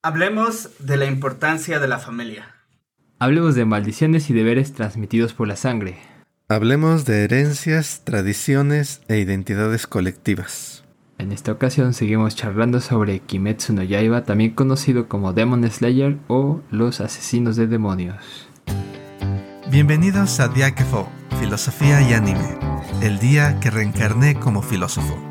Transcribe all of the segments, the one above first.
Hablemos de la importancia de la familia. Hablemos de maldiciones y deberes transmitidos por la sangre. Hablemos de herencias, tradiciones e identidades colectivas. En esta ocasión seguimos charlando sobre Kimetsu no Yaiba, también conocido como Demon Slayer o los asesinos de demonios. Bienvenidos a Diakefo, Filosofía y Anime, el día que reencarné como filósofo.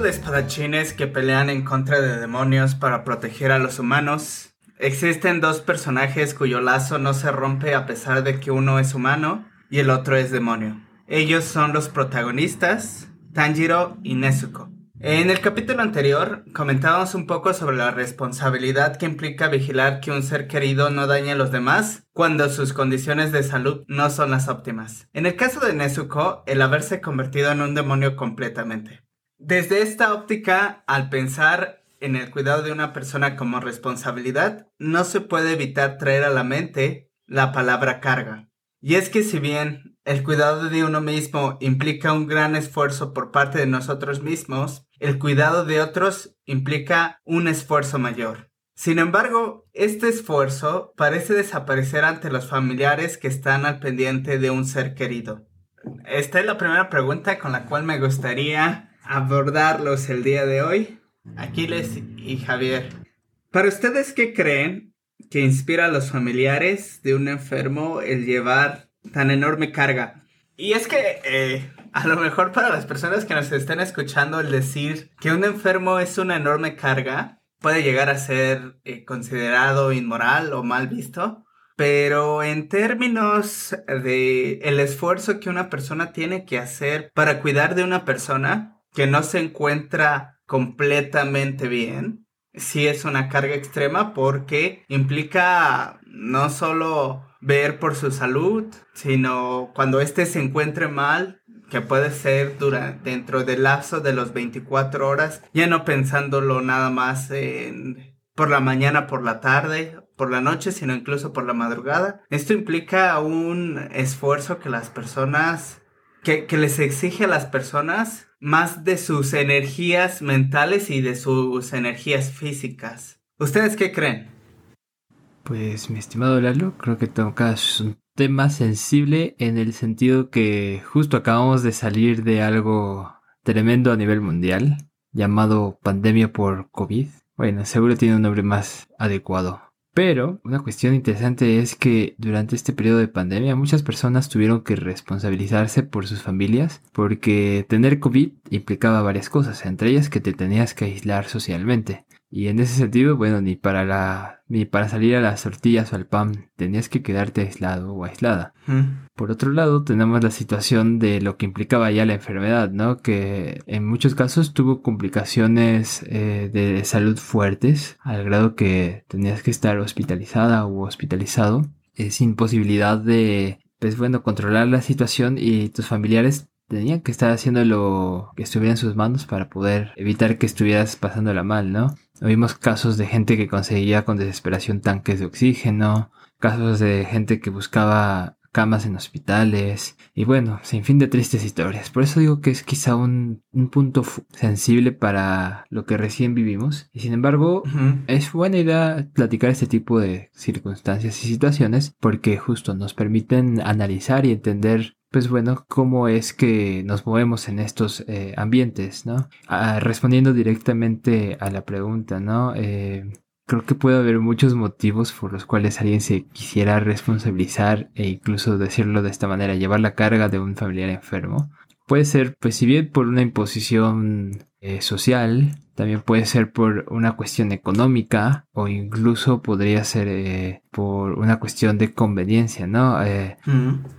De espadachines que pelean en contra de demonios para proteger a los humanos, existen dos personajes cuyo lazo no se rompe a pesar de que uno es humano y el otro es demonio. Ellos son los protagonistas, Tanjiro y Nezuko. En el capítulo anterior comentábamos un poco sobre la responsabilidad que implica vigilar que un ser querido no dañe a los demás cuando sus condiciones de salud no son las óptimas. En el caso de Nezuko, el haberse convertido en un demonio completamente. Desde esta óptica, al pensar en el cuidado de una persona como responsabilidad, no se puede evitar traer a la mente la palabra carga. Y es que si bien el cuidado de uno mismo implica un gran esfuerzo por parte de nosotros mismos, el cuidado de otros implica un esfuerzo mayor. Sin embargo, este esfuerzo parece desaparecer ante los familiares que están al pendiente de un ser querido. Esta es la primera pregunta con la cual me gustaría abordarlos el día de hoy, Aquiles y Javier. Para ustedes, ¿qué creen que inspira a los familiares de un enfermo el llevar tan enorme carga? Y es que eh, a lo mejor para las personas que nos estén escuchando el decir que un enfermo es una enorme carga puede llegar a ser eh, considerado inmoral o mal visto. Pero en términos de el esfuerzo que una persona tiene que hacer para cuidar de una persona, que no se encuentra completamente bien, sí es una carga extrema porque implica no solo ver por su salud, sino cuando éste se encuentre mal, que puede ser durante, dentro del lapso de los 24 horas, ya no pensándolo nada más en por la mañana, por la tarde, por la noche, sino incluso por la madrugada. Esto implica un esfuerzo que las personas, que, les exige a las personas más de sus energías mentales y de sus energías físicas. ¿Ustedes qué creen? Pues mi estimado Lalo, creo que tocas un tema sensible en el sentido que justo acabamos de salir de algo tremendo a nivel mundial, llamado pandemia por COVID. Bueno, seguro tiene un nombre más adecuado. Pero una cuestión interesante es que durante este periodo de pandemia muchas personas tuvieron que responsabilizarse por sus familias porque tener COVID implicaba varias cosas, entre ellas que te tenías que aislar socialmente. Y en ese sentido, bueno, ni para la ni para salir a las tortillas o al pan tenías que quedarte aislado o aislada. Por otro lado, tenemos la situación de lo que implicaba ya la enfermedad, ¿no? Que en muchos casos tuvo complicaciones eh, de salud fuertes, al grado que tenías que estar hospitalizada o hospitalizado, eh, sin posibilidad de, pues bueno, controlar la situación y tus familiares tenían que estar haciendo lo que estuviera en sus manos para poder evitar que estuvieras pasándola mal, ¿no? Vimos casos de gente que conseguía con desesperación tanques de oxígeno, casos de gente que buscaba camas en hospitales y bueno, sin fin de tristes historias. Por eso digo que es quizá un, punto sensible para lo que recién vivimos y sin embargo es buena idea platicar este tipo de circunstancias y situaciones porque justo nos permiten analizar y entender pues bueno, cómo es que nos movemos en estos eh, ambientes, ¿no? Ah, respondiendo directamente a la pregunta, ¿no? Eh, creo que puede haber muchos motivos por los cuales alguien se quisiera responsabilizar e incluso decirlo de esta manera, llevar la carga de un familiar enfermo. Puede ser, pues si bien por una imposición eh, social, también puede ser por una cuestión económica o incluso podría ser eh, por una cuestión de conveniencia, ¿no? Eh,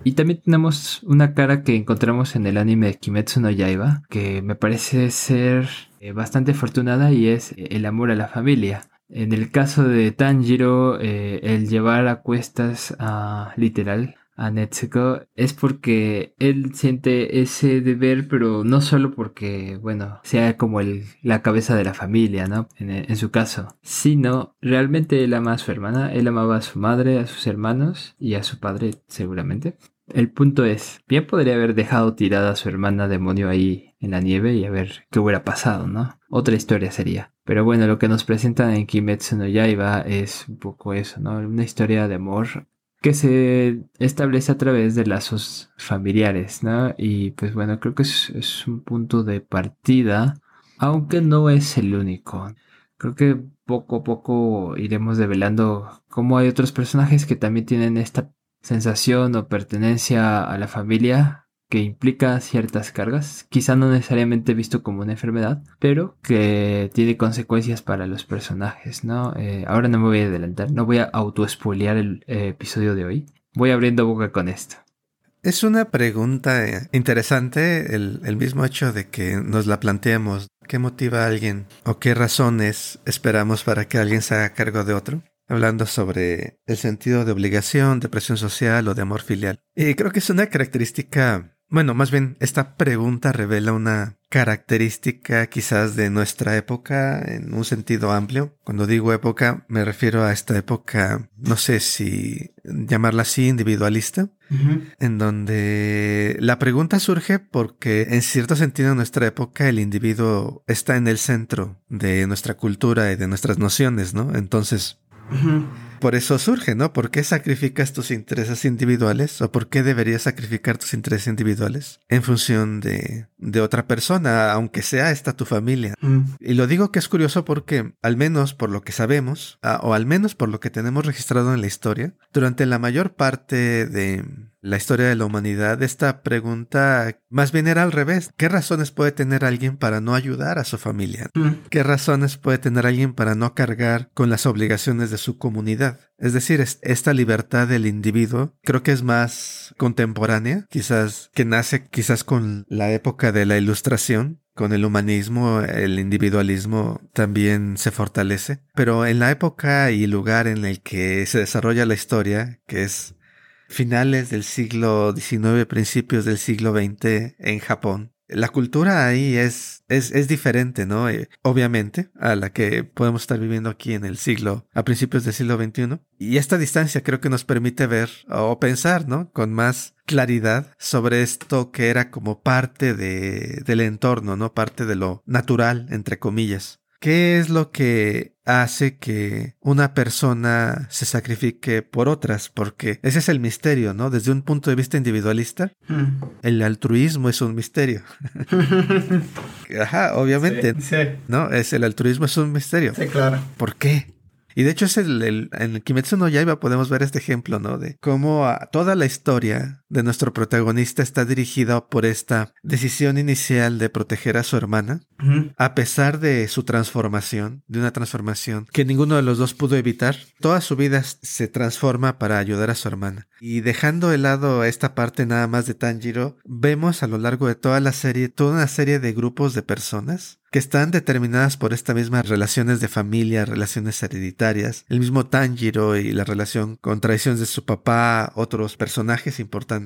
y también tenemos una cara que encontramos en el anime de Kimetsu no Yaiba, que me parece ser bastante afortunada y es el amor a la familia. En el caso de Tanjiro, el llevar a cuestas a, literal a Netsuko es porque él siente ese deber, pero no solo porque, bueno, sea como el, la cabeza de la familia, ¿no? En, en, su caso, sino realmente él ama a su hermana, él amaba a su madre, a sus hermanos y a su padre seguramente. El punto es, bien podría haber dejado tirada a su hermana demonio ahí en la nieve y a ver qué hubiera pasado, ¿no? Otra historia sería. Pero bueno, lo que nos presentan en Kimetsu no Yaiba es un poco eso, ¿no? Una historia de amor que se establece a través de lazos familiares, ¿no? Y pues bueno, creo que es, un punto de partida, aunque no es el único. Creo que poco a poco iremos develando cómo hay otros personajes que también tienen esta sensación o pertenencia a la familia que implica ciertas cargas, quizá no necesariamente visto como una enfermedad, pero que tiene consecuencias para los personajes, ¿no? Eh, ahora no me voy a adelantar, no voy a auto-spoilear el eh, episodio de hoy, voy abriendo boca con esto. Es una pregunta eh, interesante el, el, mismo hecho de que nos la planteemos. ¿Qué motiva a alguien o qué razones esperamos para que alguien se haga cargo de otro? hablando sobre el sentido de obligación, de presión social o de amor filial. Y creo que es una característica, bueno, más bien esta pregunta revela una característica quizás de nuestra época en un sentido amplio. Cuando digo época me refiero a esta época, no sé si llamarla así, individualista, en donde la pregunta surge porque en cierto sentido en nuestra época el individuo está en el centro de nuestra cultura y de nuestras nociones, ¿no? Entonces, por eso surge, ¿no? ¿Por qué sacrificas tus intereses individuales o por qué deberías sacrificar tus intereses individuales en función de, de otra persona, aunque sea esta tu familia? Y lo digo que es curioso porque, al menos por lo que sabemos, o al menos por lo que tenemos registrado en la historia, durante la mayor parte de la historia de la humanidad, esta pregunta más bien era al revés. ¿Qué razones puede tener alguien para no ayudar a su familia? ¿Qué razones puede tener alguien para no cargar con las obligaciones de su comunidad? Es decir, esta libertad del individuo creo que es más contemporánea, quizás que nace quizás con la época de la ilustración, con el humanismo, el individualismo también se fortalece. Pero en la época y lugar en el que se desarrolla la historia, que es finales del siglo XIX, principios del siglo XX en Japón. La cultura ahí es, es, es diferente, ¿no? Eh, obviamente, a la que podemos estar viviendo aquí en el siglo, a principios del siglo XXI. Y esta distancia creo que nos permite ver o pensar, ¿no? Con más claridad sobre esto que era como parte de, del entorno, ¿no? Parte de lo natural, entre comillas. ¿Qué es lo que hace que una persona se sacrifique por otras? Porque ese es el misterio, ¿no? Desde un punto de vista individualista, hmm. el altruismo es un misterio. Ajá, obviamente. Sí, ¿No? Es el altruismo es un misterio. Sí, claro. ¿Por qué? Y de hecho es el, el, en Kimetsu no Yaiba podemos ver este ejemplo, ¿no? De cómo toda la historia de nuestro protagonista está dirigida por esta decisión inicial de proteger a su hermana, a pesar de su transformación, de una transformación que ninguno de los dos pudo evitar. Toda su vida se transforma para ayudar a su hermana. Y dejando de lado esta parte nada más de Tanjiro, vemos a lo largo de toda la serie toda una serie de grupos de personas que están determinadas por estas mismas relaciones de familia, relaciones hereditarias, el mismo Tanjiro y la relación con traiciones de su papá, otros personajes importantes,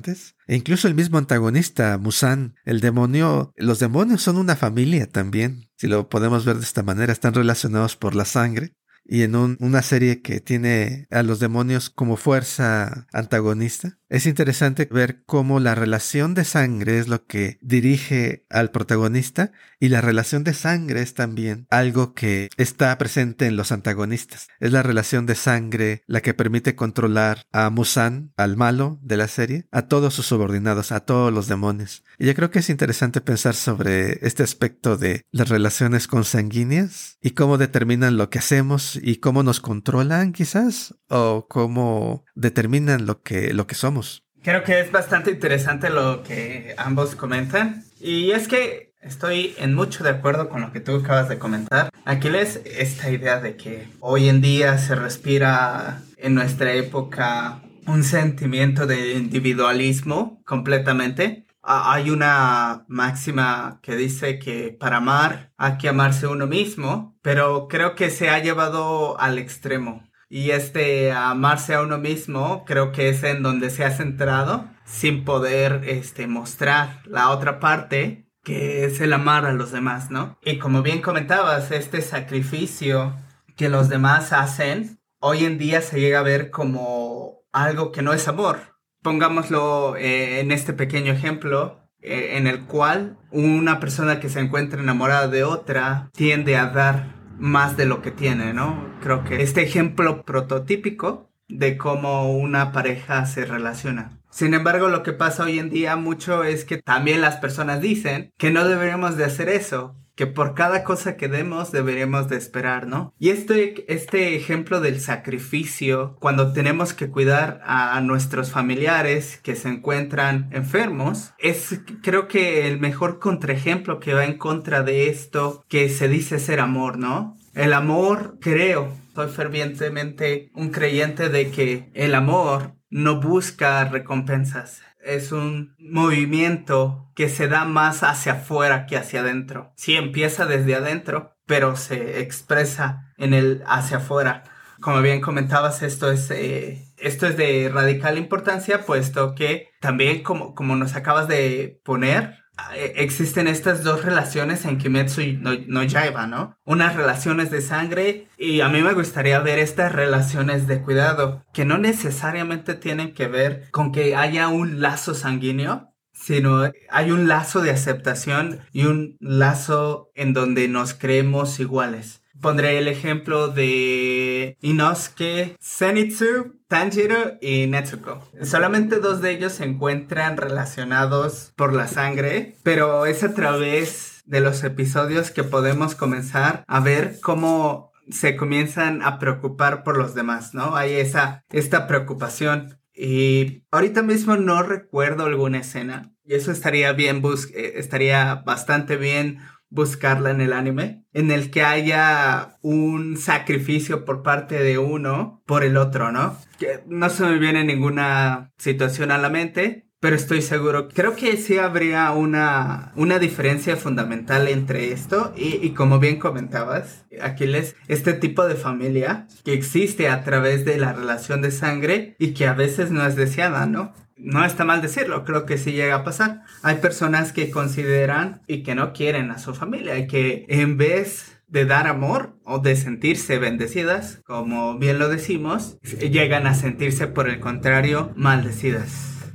e incluso el mismo antagonista, Musan, el demonio, los demonios son una familia también, si lo podemos ver de esta manera, están relacionados por la sangre, y en una serie que tiene a los demonios como fuerza antagonista, es interesante ver cómo la relación de sangre es lo que dirige al protagonista y la relación de sangre es también algo que está presente en los antagonistas. Es la relación de sangre la que permite controlar a Musan, al malo de la serie, a todos sus subordinados, a todos los demonios. Y yo creo que es interesante pensar sobre este aspecto de las relaciones consanguíneas y cómo determinan lo que hacemos y cómo nos controlan quizás o cómo determinan lo que, lo que somos. Creo que es bastante interesante lo que ambos comentan. Y es que estoy en mucho de acuerdo con lo que tú acabas de comentar. Aquí les esta idea de que hoy en día se respira en nuestra época un sentimiento de individualismo completamente. Hay una máxima que dice que para amar hay que amarse uno mismo, pero creo que se ha llevado al extremo Y este amarse a uno mismo creo que es en donde se ha centrado sin poder este, mostrar la otra parte que es el amar a los demás, ¿no? Y como bien comentabas, este sacrificio que los demás hacen, hoy en día se llega a ver como algo que no es amor. Pongámoslo eh, en este pequeño ejemplo, eh, en el cual una persona que se encuentra enamorada de otra tiende a dar más de lo que tiene, ¿no? Creo que este ejemplo prototípico de cómo una pareja se relaciona. Sin embargo, lo que pasa hoy en día mucho es que también las personas dicen que no deberíamos de hacer eso, que por cada cosa que demos deberíamos de esperar, ¿no? Y este, este ejemplo del sacrificio, cuando tenemos que cuidar a nuestros familiares que se encuentran enfermos, es creo que el mejor contraejemplo que va en contra de esto que se dice ser amor, ¿no? El amor, creo, soy fervientemente un creyente de que el amor no busca recompensas es un movimiento que se da más hacia afuera que hacia adentro. Sí empieza desde adentro, pero se expresa en el hacia afuera. Como bien comentabas, esto es, eh, esto es de radical importancia, puesto que también, como, como nos acabas de poner, eh, existen estas dos relaciones en Kimetsu no, no Yaiba, ¿no? Unas relaciones de sangre y a mí me gustaría ver estas relaciones de cuidado que no necesariamente tienen que ver con que haya un lazo sanguíneo, sino hay un lazo de aceptación y un lazo en donde nos creemos iguales. Pondré el ejemplo de Inosuke, Zenitsu, Tanjiro y Netsuko. Solamente dos de ellos se encuentran relacionados por la sangre, pero es a través de los episodios que podemos comenzar a ver cómo se comienzan a preocupar por los demás, ¿no? Hay esa, esta preocupación. Y ahorita mismo no recuerdo alguna escena. Y eso estaría bien, eh, estaría bastante bien buscarla en el anime, en el que haya un sacrificio por parte de uno por el otro, ¿no? Que no se me viene ninguna situación a la mente, pero estoy seguro, creo que sí habría una, una diferencia fundamental entre esto y, y como bien comentabas, Aquiles, este tipo de familia que existe a través de la relación de sangre y que a veces no es deseada, ¿no? No está mal decirlo, creo que sí llega a pasar. Hay personas que consideran y que no quieren a su familia y que en vez de dar amor o de sentirse bendecidas, como bien lo decimos, llegan a sentirse por el contrario maldecidas.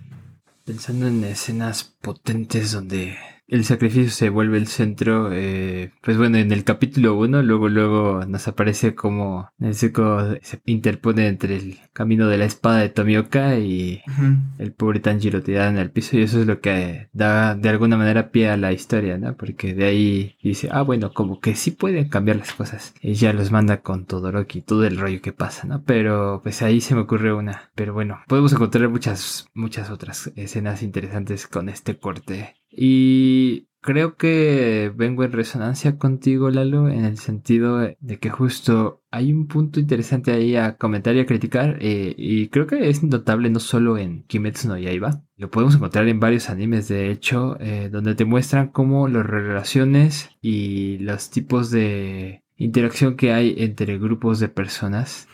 Pensando en escenas potentes donde el sacrificio se vuelve el centro. Eh, pues bueno, en el capítulo 1, luego, luego nos aparece como Nezuko se interpone entre el camino de la espada de Tomioka y el pobre Tanjiro tirado en el piso. Y eso es lo que da de alguna manera pie a la historia, ¿no? Porque de ahí dice, ah, bueno, como que sí pueden cambiar las cosas. Y ya los manda con Todoroki, todo el rollo que pasa, ¿no? Pero pues ahí se me ocurre una. Pero bueno, podemos encontrar muchas, muchas otras escenas interesantes con este corte y creo que vengo en resonancia contigo, Lalo, en el sentido de que justo hay un punto interesante ahí a comentar y a criticar. Eh, y creo que es notable no solo en Kimetsu no Yaiba, lo podemos encontrar en varios animes, de hecho, eh, donde te muestran cómo las relaciones y los tipos de interacción que hay entre grupos de personas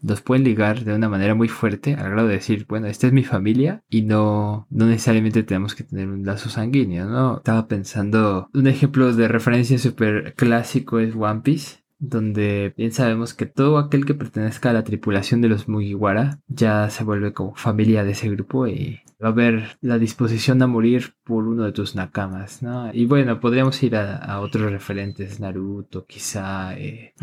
nos pueden ligar de una manera muy fuerte al grado de decir, bueno, esta es mi familia y no, no necesariamente tenemos que tener un lazo sanguíneo, ¿no? Estaba pensando, un ejemplo de referencia súper clásico es One Piece donde bien sabemos que todo aquel que pertenezca a la tripulación de los Mugiwara ya se vuelve como familia de ese grupo y va a haber la disposición a morir por uno de tus nakamas, ¿no? Y bueno, podríamos ir a, otros referentes, Naruto, quizá, eh,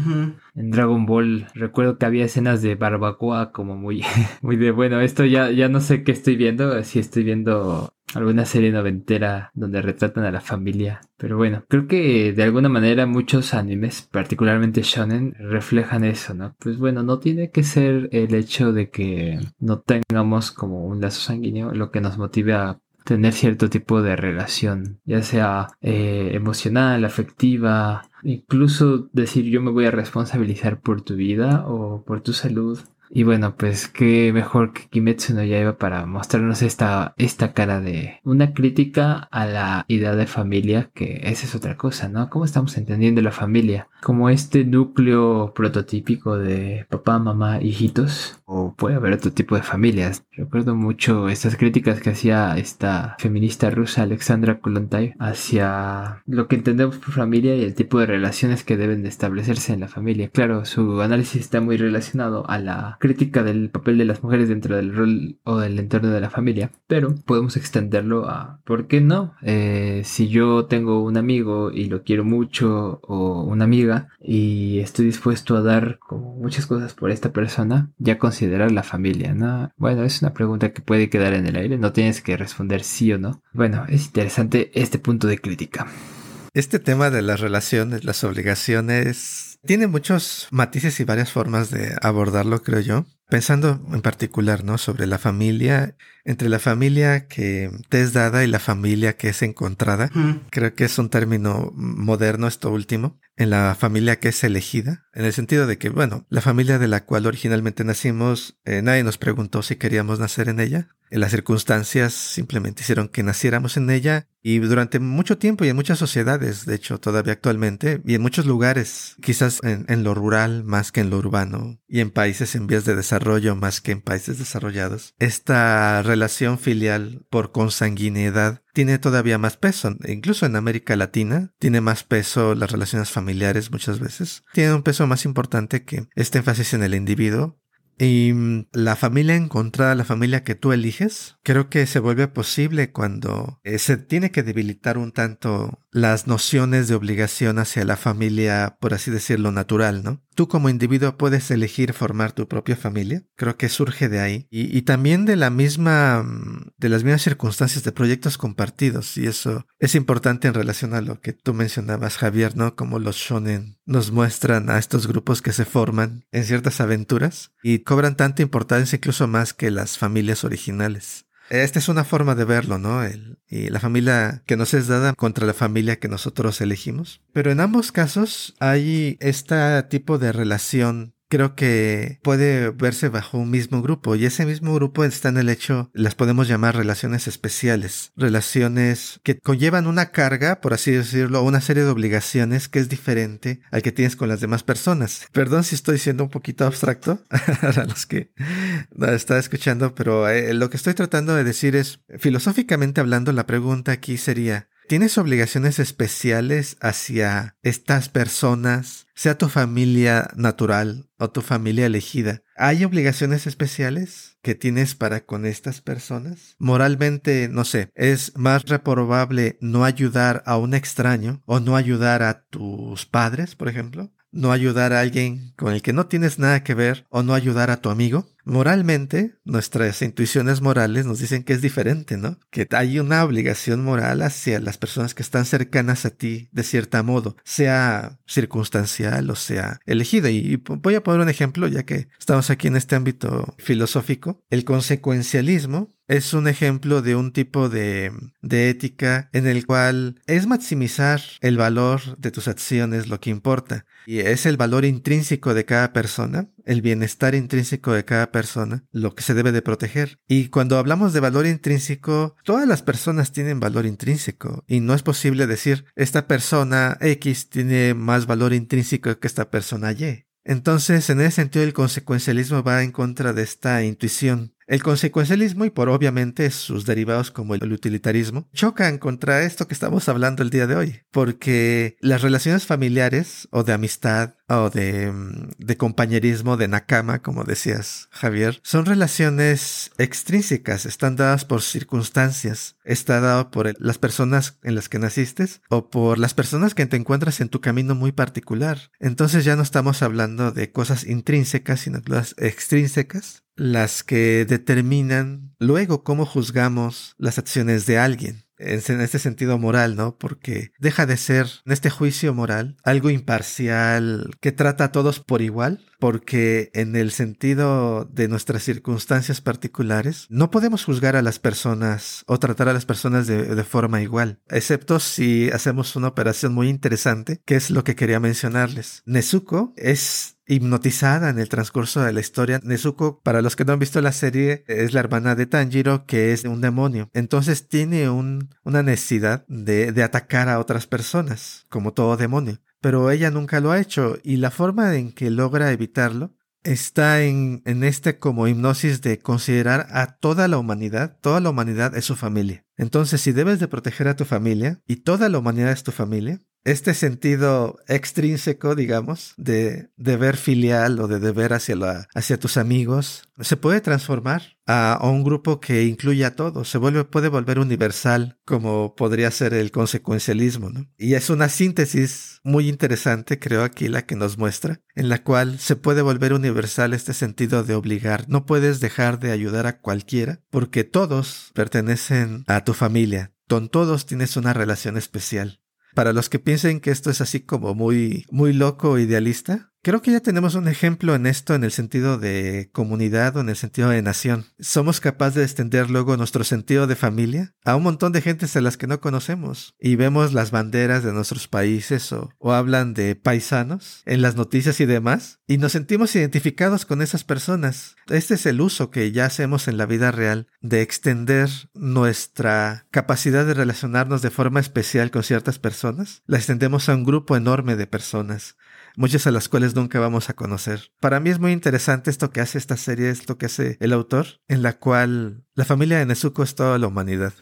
en Dragon Ball, recuerdo que había escenas de barbacoa como muy, muy de, bueno, esto ya, ya no sé qué estoy viendo, si estoy viendo alguna serie noventera donde retratan a la familia. Pero bueno, creo que de alguna manera muchos animes, particularmente shonen, reflejan eso, ¿no? Pues bueno, no tiene que ser el hecho de que no tengamos como un lazo sanguíneo lo que nos motive a tener cierto tipo de relación, ya sea eh, emocional, afectiva, incluso decir yo me voy a responsabilizar por tu vida o por tu salud y bueno, pues qué mejor que Kimetsu no Yaiba para mostrarnos esta, esta cara de una crítica a la idea de familia, que esa es otra cosa, ¿no? ¿Cómo estamos entendiendo la familia? Como este núcleo prototípico de papá, mamá, hijitos, o puede haber otro tipo de familias. Recuerdo mucho estas críticas que hacía esta feminista rusa Alexandra Kollontai hacia lo que entendemos por familia y el tipo de relaciones que deben de establecerse en la familia. Claro, su análisis está muy relacionado a la crítica del papel de las mujeres dentro del rol o del entorno de la familia, pero podemos extenderlo a, ¿por qué no? Eh, si yo tengo un amigo y lo quiero mucho o una amiga, y estoy dispuesto a dar como muchas cosas por esta persona, ya considerar la familia, ¿no? Bueno, es una pregunta que puede quedar en el aire, no tienes que responder sí o no. Bueno, es interesante este punto de crítica. Este tema de las relaciones, las obligaciones, tiene muchos matices y varias formas de abordarlo, creo yo. Pensando en particular, ¿no? Sobre la familia, entre la familia que te es dada y la familia que es encontrada. Creo que es un término moderno esto último. En la familia que es elegida, en el sentido de que, bueno, la familia de la cual originalmente nacimos, eh, nadie nos preguntó si queríamos nacer en ella. Las circunstancias simplemente hicieron que naciéramos en ella y durante mucho tiempo y en muchas sociedades, de hecho todavía actualmente, y en muchos lugares, quizás en, en, lo rural más que en lo urbano, y en países en vías de desarrollo más que en países desarrollados, esta relación filial por consanguinidad tiene todavía más peso. Incluso en América Latina tiene más peso las relaciones familiares muchas veces. Tiene un peso más importante que este énfasis en el individuo y mm, la familia encontrada, la familia que tú eliges, creo que se vuelve posible cuando eh, se tiene que debilitar un tanto las nociones de obligación hacia la familia, por así decirlo, natural, ¿no? Tú como individuo puedes elegir formar tu propia familia, creo que surge de ahí, y, también de la misma, mm, de las mismas circunstancias de proyectos compartidos, y eso es importante en relación a lo que tú mencionabas, Javier, ¿no? Como los shonen nos muestran a estos grupos que se forman en ciertas aventuras y cobran tanta importancia incluso más que las familias originales. Esta es una forma de verlo, ¿no? El, y la familia que nos es dada contra la familia que nosotros elegimos. Pero en ambos casos hay este tipo de relación creo que puede verse bajo un mismo grupo y ese mismo grupo está en el hecho, las podemos llamar relaciones especiales, relaciones que conllevan una carga, por así decirlo, una serie de obligaciones que es diferente al que tienes con las demás personas. Perdón si estoy siendo un poquito abstracto a los que está escuchando, pero eh, lo que estoy tratando de decir es, filosóficamente hablando, la pregunta aquí sería, ¿Tienes obligaciones especiales hacia estas personas, sea tu familia natural o tu familia elegida? ¿Hay obligaciones especiales que tienes para con estas personas? Moralmente, no sé, es más reprobable no ayudar a un extraño o no ayudar a tus padres, por ejemplo, no ayudar a alguien con el que no tienes nada que ver o no ayudar a tu amigo. Moralmente, nuestras intuiciones morales nos dicen que es diferente, ¿no? Que hay una obligación moral hacia las personas que están cercanas a ti de cierta modo, sea circunstancial o sea elegida. Y voy a poner un ejemplo, ya que estamos aquí en este ámbito filosófico. El consecuencialismo es un ejemplo de un tipo de, de, ética en el cual es maximizar el valor de tus acciones lo que importa. Y es el valor intrínseco de cada persona, el bienestar intrínseco de cada persona, lo que se debe de proteger. Y cuando hablamos de valor intrínseco, todas las personas tienen valor intrínseco. Y no es posible decir, esta persona X tiene más valor intrínseco que esta persona Y. Entonces, en ese sentido, el consecuencialismo va en contra de esta intuición el consecuencialismo y por obviamente sus derivados como el utilitarismo chocan contra esto que estamos hablando el día de hoy, porque las relaciones familiares o de amistad o de, mm, de compañerismo, de nakama, como decías Javier, son relaciones extrínsecas, están dadas por circunstancias, está dado por las personas en las que naciste o por las personas que te encuentras en tu camino muy particular. Entonces ya no estamos hablando de cosas intrínsecas, sino cosas extrínsecas las que determinan luego cómo juzgamos las acciones de alguien en este sentido moral, ¿no? Porque deja de ser, en este juicio moral, algo imparcial que trata a todos por igual, porque en el sentido de nuestras circunstancias particulares, no podemos juzgar a las personas o tratar a las personas de, de forma igual, excepto si hacemos una operación muy interesante, que es lo que quería mencionarles. Nezuko es hipnotizada en el transcurso de la historia. Nezuko, para los que no han visto la serie, es la hermana de Tanjiro, que es un demonio. Entonces tiene un, una necesidad de, de atacar a otras personas, como todo demonio. pero ella nunca lo ha hecho y la forma en que logra evitarlo está en, en este como hipnosis de considerar a toda la humanidad, toda la humanidad es su familia. Entonces, si debes de proteger a tu familia y toda la humanidad es tu familia, este sentido extrínseco, digamos, de deber filial o de deber hacia, la, hacia tus amigos, se puede transformar a, un grupo que incluye a todos, se vuelve, puede volver universal, como podría ser el consecuencialismo, ¿no? Y es una síntesis muy interesante, creo aquí, la que nos muestra, en la cual se puede volver universal este sentido de obligar. No puedes dejar de ayudar a cualquiera, porque todos pertenecen a tu familia. Con todos tienes una relación especial. Para los que piensen que esto es así como muy, muy loco idealista, Creo que ya tenemos un ejemplo en esto en el sentido de comunidad o en el sentido de nación. Somos capaces de extender luego nuestro sentido de familia a un montón de gentes a las que no conocemos y vemos las banderas de nuestros países o, o hablan de paisanos en las noticias y demás y nos sentimos identificados con esas personas. Este es el uso que ya hacemos en la vida real de extender nuestra capacidad de relacionarnos de forma especial con ciertas personas. La extendemos a un grupo enorme de personas muchas a las cuales nunca vamos a conocer. Para mí es muy interesante esto que hace esta serie, esto que hace el autor, en la cual la familia de Nezuko es toda la humanidad.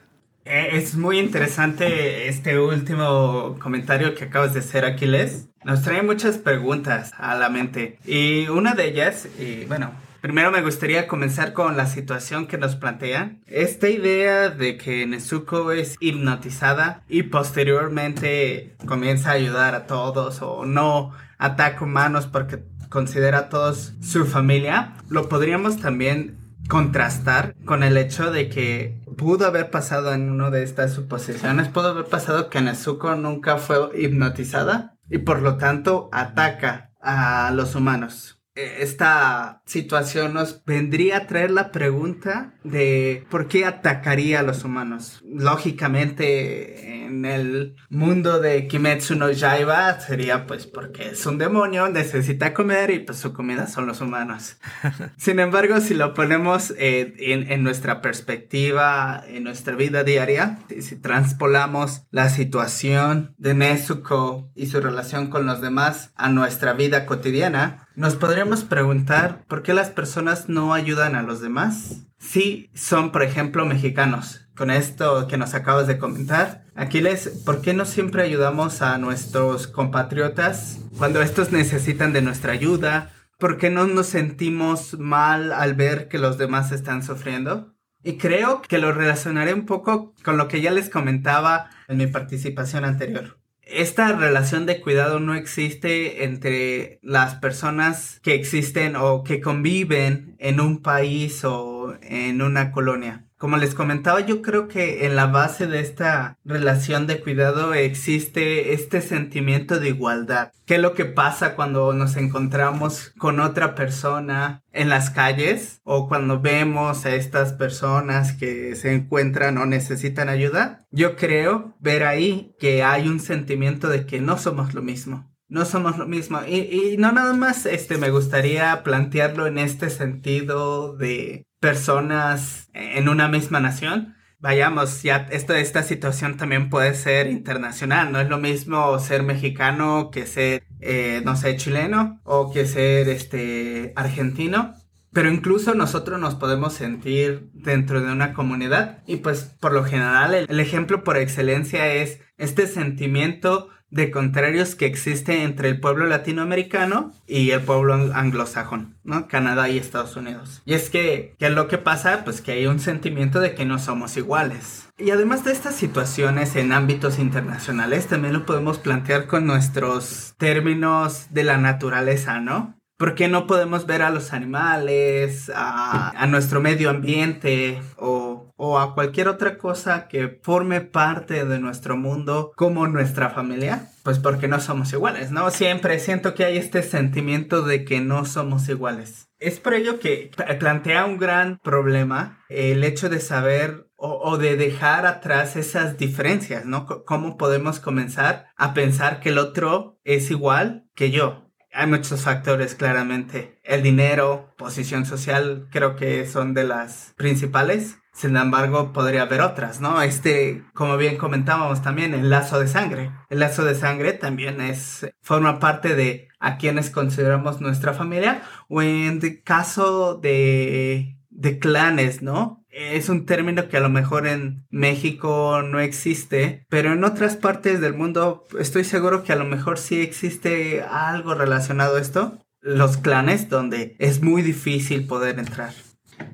Eh, es muy interesante este último comentario que acabas de hacer, Aquiles. Nos trae muchas preguntas a la mente. Y una de ellas, y bueno, Primero me gustaría comenzar con la situación que nos plantean. Esta idea de que Nezuko es hipnotizada y posteriormente comienza a ayudar a todos o no ataca humanos porque considera a todos su familia, lo podríamos también contrastar con el hecho de que pudo haber pasado en una de estas suposiciones, pudo haber pasado que Nezuko nunca fue hipnotizada y por lo tanto ataca a los humanos. Eh, esta situación nos vendría a traer la pregunta de por qué atacaría a los humanos. Lógicamente, en el mundo de Kimetsu no Yaiba sería pues porque es un demonio, necesita comer y pues su comida son los humanos. Sin embargo, si lo ponemos eh, en, en, nuestra perspectiva, en nuestra vida diaria, si transpolamos la situación de Nezuko y su relación con los demás a nuestra vida cotidiana, nos podríamos preguntar por qué las personas no ayudan a los demás. Si son, por ejemplo, mexicanos. Con esto que nos acabas de comentar, Aquiles, ¿por qué no siempre ayudamos a nuestros compatriotas cuando estos necesitan de nuestra ayuda? ¿Por qué no nos sentimos mal al ver que los demás están sufriendo? Y creo que lo relacionaré un poco con lo que ya les comentaba en mi participación anterior esta relación de cuidado no existe entre las personas que existen o que conviven en un país o en una colonia. Como les comentaba, yo creo que en la base de esta relación de cuidado existe este sentimiento de igualdad. ¿Qué es lo que pasa cuando nos encontramos con otra persona en las calles o cuando vemos a estas personas que se encuentran o necesitan ayuda? Yo creo ver ahí que hay un sentimiento de que no somos lo mismo no somos lo mismo. Y, y, no nada más, este, me gustaría plantearlo en este sentido de personas en una misma nación. Vayamos, ya esto, esta situación también puede ser internacional. No es lo mismo ser mexicano que ser, eh, no sé, chileno o que ser este argentino. Pero incluso nosotros nos podemos sentir dentro de una comunidad y pues por lo general el ejemplo por excelencia es este sentimiento de contrarios que existe entre el pueblo latinoamericano y el pueblo anglosajón, ¿no? Canadá y Estados Unidos. Y es que, ¿qué es lo que pasa? Pues que hay un sentimiento de que no somos iguales. Y además de estas situaciones en ámbitos internacionales, también lo podemos plantear con nuestros términos de la naturaleza, ¿no? ¿Por qué no podemos ver a los animales, a, nuestro medio ambiente o a cualquier otra cosa que forme parte de nuestro mundo como nuestra familia, pues porque no somos iguales, ¿no? Siempre siento que hay este sentimiento de que no somos iguales. Es por ello que plantea un gran problema el hecho de saber o, de dejar atrás esas diferencias, ¿no? ¿Cómo podemos comenzar a pensar que el otro es igual que yo? Hay muchos factores, claramente. El dinero, posición social, creo que son de las principales Sin embargo, podría haber otras, ¿no? Este, como bien comentábamos también, el lazo de sangre. El lazo de sangre también es, forma parte de a quienes consideramos nuestra familia o en caso de, de clanes, ¿no? Es un término que a lo mejor en México no existe, pero en otras partes del mundo estoy seguro que a lo mejor sí existe algo relacionado a esto. Los clanes donde es muy difícil poder entrar.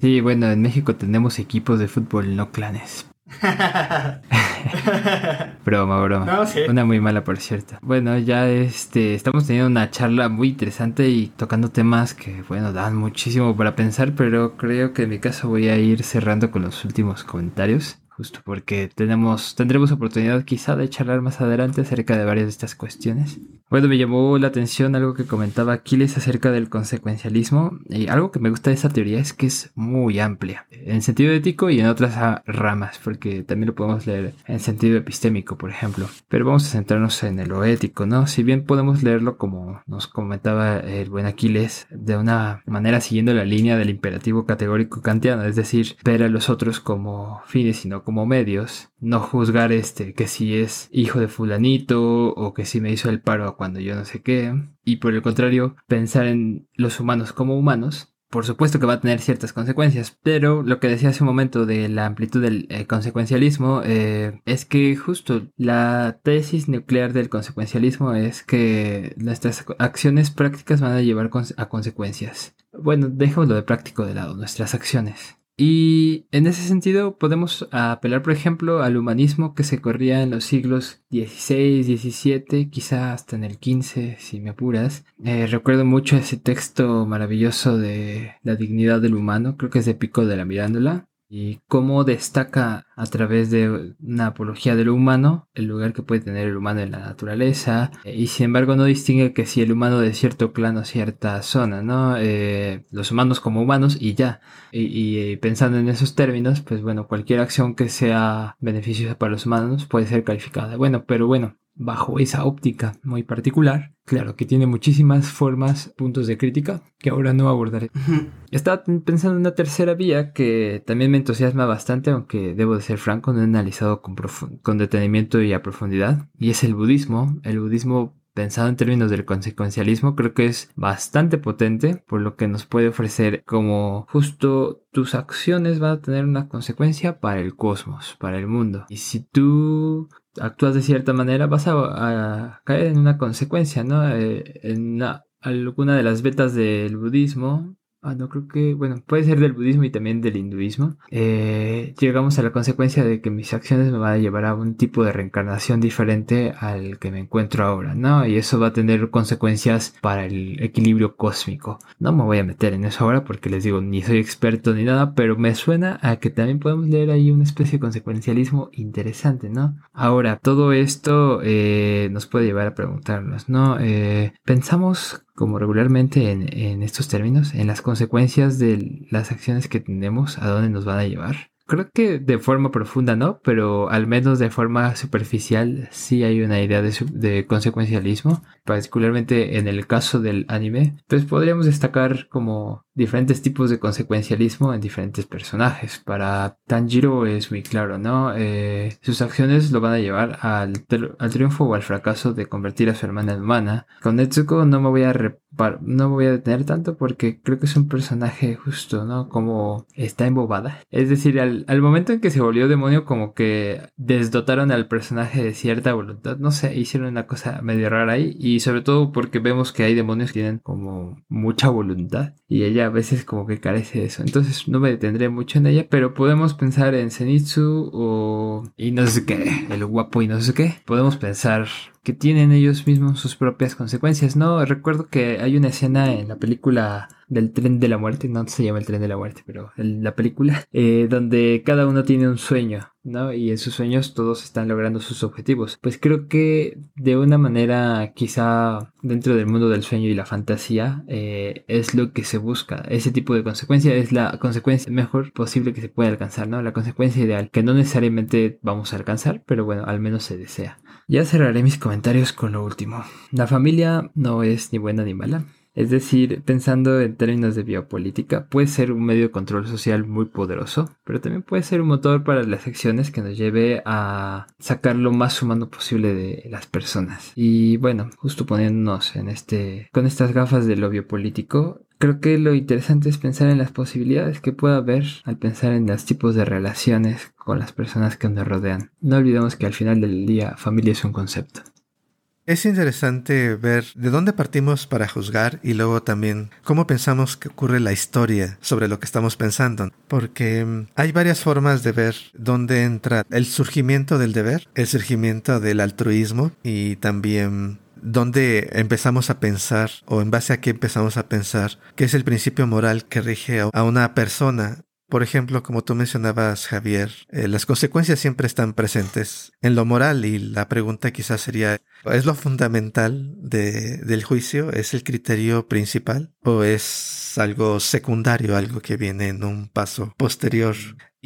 Sí, bueno, en México tenemos equipos de fútbol, no clanes. broma, broma. Una muy mala, por cierto. Bueno, ya este, estamos teniendo una charla muy interesante y tocando temas que, bueno, dan muchísimo para pensar, pero creo que en mi caso voy a ir cerrando con los últimos comentarios justo porque tenemos, tendremos oportunidad quizá de charlar más adelante acerca de varias de estas cuestiones. Bueno, me llamó la atención algo que comentaba Aquiles acerca del consecuencialismo y algo que me gusta de esa teoría es que es muy amplia, en sentido ético y en otras ramas, porque también lo podemos leer en sentido epistémico, por ejemplo. Pero vamos a centrarnos en lo ético, ¿no? Si bien podemos leerlo como nos comentaba el buen Aquiles, de una manera siguiendo la línea del imperativo categórico kantiano, es decir, ver a los otros como fines y no como medios, no juzgar este que si es hijo de fulanito o que si me hizo el paro cuando yo no sé qué, y por el contrario, pensar en los humanos como humanos, por supuesto que va a tener ciertas consecuencias, pero lo que decía hace un momento de la amplitud del eh, consecuencialismo eh, es que justo la tesis nuclear del consecuencialismo es que nuestras acciones prácticas van a llevar a consecuencias. Bueno, dejemos lo de práctico de lado, nuestras acciones. Y en ese sentido podemos apelar, por ejemplo, al humanismo que se corría en los siglos XVI, XVII, quizá hasta en el XV, si me apuras. Eh, recuerdo mucho ese texto maravilloso de La dignidad del humano, creo que es de Pico de la Mirándola, y cómo destaca a través de una apología de lo humano el lugar que puede tener el humano en la naturaleza eh, y sin embargo no distingue que si el humano de cierto clan o cierta zona, ¿no? Eh, los humanos como humanos y ya. Y, y, pensando en esos términos, pues bueno, cualquier acción que sea beneficiosa para los humanos puede ser calificada. Bueno, pero bueno, bajo esa óptica muy particular. Claro que tiene muchísimas formas, puntos de crítica que ahora no abordaré. Estaba pensando en una tercera vía que también me entusiasma bastante, aunque debo de ser franco, no he analizado con, con detenimiento y a profundidad, y es el budismo. El budismo pensado en términos del consecuencialismo, creo que es bastante potente, por lo que nos puede ofrecer como justo tus acciones van a tener una consecuencia para el cosmos, para el mundo. Y si tú actúas de cierta manera, vas a, caer en una consecuencia, ¿no? Eh, en alguna de las vetas del budismo Ah, no creo que, bueno, puede ser del budismo y también del hinduismo. Eh, llegamos a la consecuencia de que mis acciones me van a llevar a un tipo de reencarnación diferente al que me encuentro ahora, ¿no? Y eso va a tener consecuencias para el equilibrio cósmico. No me voy a meter en eso ahora porque les digo, ni soy experto ni nada, pero me suena a que también podemos leer ahí una especie de consecuencialismo interesante, ¿no? Ahora, todo esto eh, nos puede llevar a preguntarnos, ¿no? Eh, pensamos como regularmente en, estos términos, en las consecuencias de las acciones que tenemos, a dónde nos van a llevar. Creo que de forma profunda no, pero al menos de forma superficial sí hay una idea de, de, consecuencialismo, particularmente en el caso del anime. Pues podríamos destacar como diferentes tipos de consecuencialismo en diferentes personajes. Para Tanjiro es muy claro, ¿no? Eh, sus acciones lo van a llevar al, triunfo o al fracaso de convertir a su hermana en humana. Con Netsuko no me voy a no me voy a detener tanto porque creo que es un personaje justo, ¿no? Como está embobada. Es decir, al momento en que se volvió demonio, como que desdotaron al personaje de cierta voluntad. No sé, hicieron una cosa medio rara ahí. Y sobre todo porque vemos que hay demonios que tienen como mucha voluntad. Y ella a veces como que carece de eso. Entonces no me detendré mucho en ella, pero podemos pensar en Zenitsu o... qué, el guapo qué. Podemos pensar que tienen ellos mismos sus propias consecuencias, ¿no? Recuerdo que hay una escena en la película del tren de la muerte, no se llama el tren de la muerte, pero en la película, eh, donde cada uno tiene un sueño, ¿no? Y en sus sueños todos están logrando sus objetivos. Pues creo que de una manera quizá dentro del mundo del sueño y la fantasía eh, es lo que se busca. Ese tipo de consecuencia es la consecuencia mejor posible que se puede alcanzar, ¿no? La consecuencia ideal, que no necesariamente vamos a alcanzar, pero bueno, al menos se desea. Ya cerraré mis comentarios con lo último. La familia no es ni buena ni mala. Es decir, pensando en términos de biopolítica, puede ser un medio de control social muy poderoso, pero también puede ser un motor para las acciones que nos lleve a sacar lo más humano posible de las personas. Y bueno, justo poniéndonos en este, con estas gafas de lo biopolítico, Creo que lo interesante es pensar en las posibilidades que pueda haber al pensar en los tipos de relaciones con las personas que nos rodean. No olvidemos que al final del día familia es un concepto. Es interesante ver de dónde partimos para juzgar y luego también cómo pensamos que ocurre la historia sobre lo que estamos pensando, porque mm, hay varias formas de ver dónde entra el surgimiento del deber, el surgimiento del altruismo y también dónde empezamos a pensar o en base a qué empezamos a pensar que es el principio moral que rige a una persona. Por ejemplo, como tú mencionabas, Javier, eh, las consecuencias siempre están presentes en lo moral y la pregunta quizás sería, ¿es lo fundamental de, del juicio? ¿Es el criterio principal? ¿O es algo secundario, algo que viene en un paso posterior?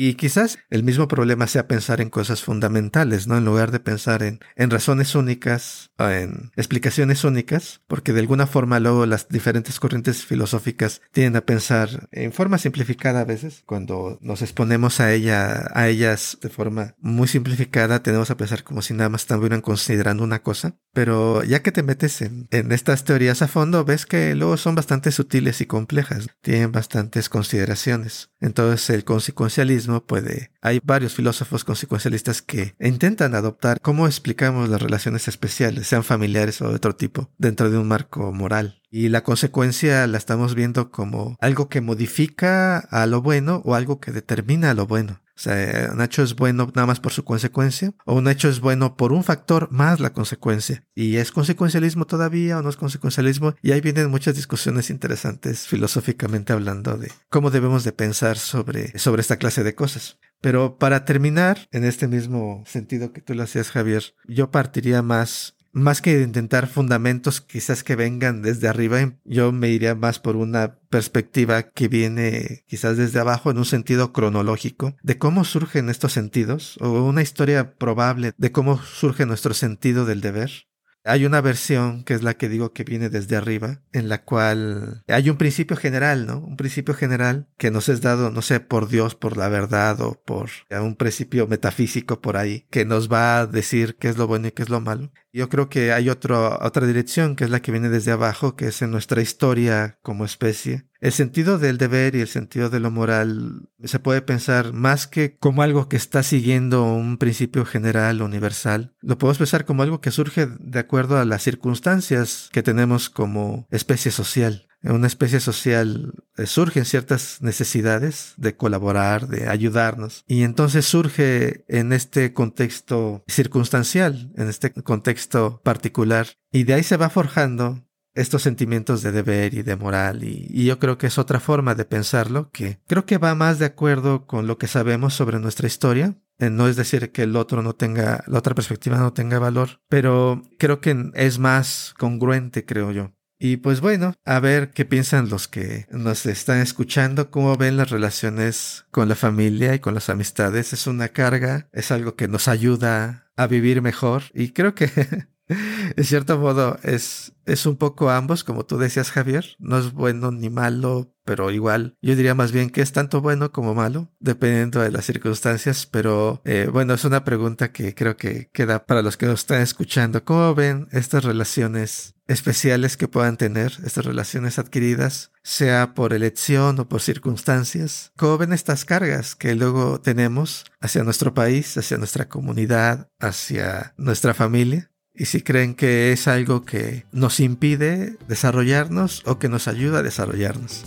Y quizás el mismo problema sea pensar en cosas fundamentales, ¿no? En lugar de pensar en, en razones únicas, en explicaciones únicas, porque de alguna forma luego las diferentes corrientes filosóficas tienden a pensar en forma simplificada a veces. Cuando nos exponemos a ella, a ellas de forma muy simplificada, tenemos a pensar como si nada más estuvieran considerando una cosa. Pero ya que te metes en, en estas teorías a fondo, ves que luego son bastante sutiles y complejas. Tienen bastantes consideraciones. Entonces el consecuencialismo puede. Hay varios filósofos consecuencialistas que intentan adoptar cómo explicamos las relaciones especiales, sean familiares o de otro tipo, dentro de un marco moral. Y la consecuencia la estamos viendo como algo que modifica a lo bueno o algo que determina a lo bueno. O sea, un hecho es bueno nada más por su consecuencia, o un hecho es bueno por un factor más la consecuencia. ¿Y es consecuencialismo todavía o no es consecuencialismo? Y ahí vienen muchas discusiones interesantes filosóficamente hablando de cómo debemos de pensar sobre, sobre esta clase de cosas. Pero para terminar, en este mismo sentido que tú lo hacías, Javier, yo partiría más más que intentar fundamentos quizás que vengan desde arriba, yo me iría más por una perspectiva que viene quizás desde abajo en un sentido cronológico de cómo surgen estos sentidos o una historia probable de cómo surge nuestro sentido del deber. Hay una versión que es la que digo que viene desde arriba, en la cual hay un principio general, ¿no? Un principio general que nos es dado, no sé, por Dios, por la verdad o por un principio metafísico por ahí, que nos va a decir qué es lo bueno y qué es lo malo. Yo creo que hay otro, otra dirección que es la que viene desde abajo, que es en nuestra historia como especie. El sentido del deber y el sentido de lo moral se puede pensar más que como algo que está siguiendo un principio general, universal. Lo podemos pensar como algo que surge de acuerdo a las circunstancias que tenemos como especie social en una especie social eh, surgen ciertas necesidades de colaborar, de ayudarnos. Y entonces surge en este contexto circunstancial, en este contexto particular. Y de ahí se va forjando estos sentimientos de deber y de moral y, yo creo que es otra forma de pensarlo que creo que va más de acuerdo con lo que sabemos sobre nuestra historia. Eh, no es decir que el otro no tenga, la otra perspectiva no tenga valor, pero creo que es más congruente, creo yo. Y pues bueno, a ver qué piensan los que nos están escuchando, cómo ven las relaciones con la familia y con las amistades. Es una carga, es algo que nos ayuda a vivir mejor y creo que en cierto modo es, es un poco ambos, como tú decías Javier, no es bueno ni malo, pero igual yo diría más bien que es tanto bueno como malo, dependiendo de las circunstancias, pero eh, bueno, es una pregunta que creo que queda para los que nos están escuchando. ¿Cómo ven estas relaciones especiales que puedan tener, estas relaciones adquiridas, sea por elección o por circunstancias? ¿Cómo ven estas cargas que luego tenemos hacia nuestro país, hacia nuestra comunidad, hacia nuestra familia? Y si creen que es algo que nos impide desarrollarnos o que nos ayuda a desarrollarnos.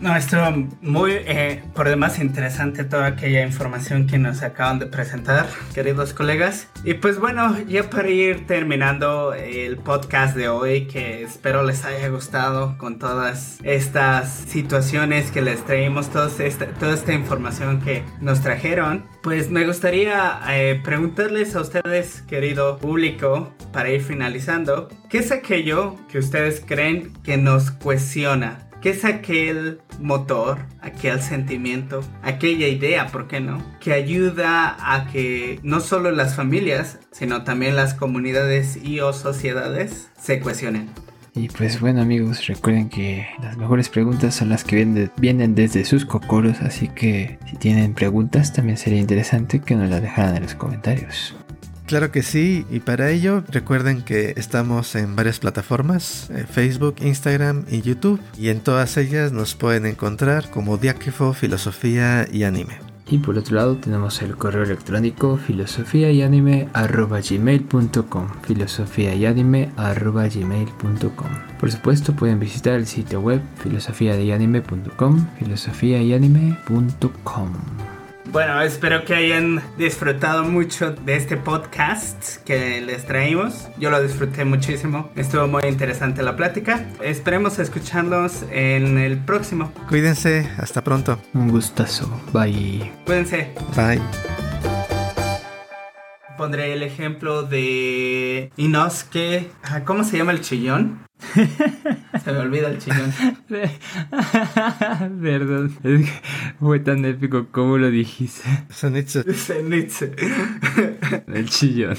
No, estuvo muy, eh, por demás, interesante toda aquella información que nos acaban de presentar, queridos colegas. Y pues bueno, ya para ir terminando el podcast de hoy, que espero les haya gustado con todas estas situaciones que les traímos, toda esta, toda esta información que nos trajeron, pues me gustaría eh, preguntarles a ustedes, querido público, para ir finalizando, ¿qué es aquello que ustedes creen que nos cuestiona? ¿Qué es aquel motor, aquel sentimiento, aquella idea, ¿por qué no? Que ayuda a que no solo las familias, sino también las comunidades y o sociedades se cuestionen. Y pues bueno amigos, recuerden que las mejores preguntas son las que vienen, vienen desde sus cocoros, así que si tienen preguntas también sería interesante que nos las dejaran en los comentarios. Claro que sí, y para ello recuerden que estamos en varias plataformas, eh, Facebook, Instagram y YouTube, y en todas ellas nos pueden encontrar como Diáquifo, Filosofía y Anime. Y por otro lado tenemos el correo electrónico filosofía y anime gmail.com filosofía y anime gmail.com Por supuesto pueden visitar el sitio web filosofiayanime.com filosofiayanime.com bueno, espero que hayan disfrutado mucho de este podcast que les traímos. Yo lo disfruté muchísimo. Estuvo muy interesante la plática. Esperemos escucharlos en el próximo. Cuídense. Hasta pronto. Un gustazo. Bye. Cuídense. Bye. Pondré el ejemplo de Inosuke. ¿Cómo se llama el chillón? Se me olvida el chillón. Perdón, es que fue tan épico como lo dijiste. Zenitsu. Zenitsu. El chillón.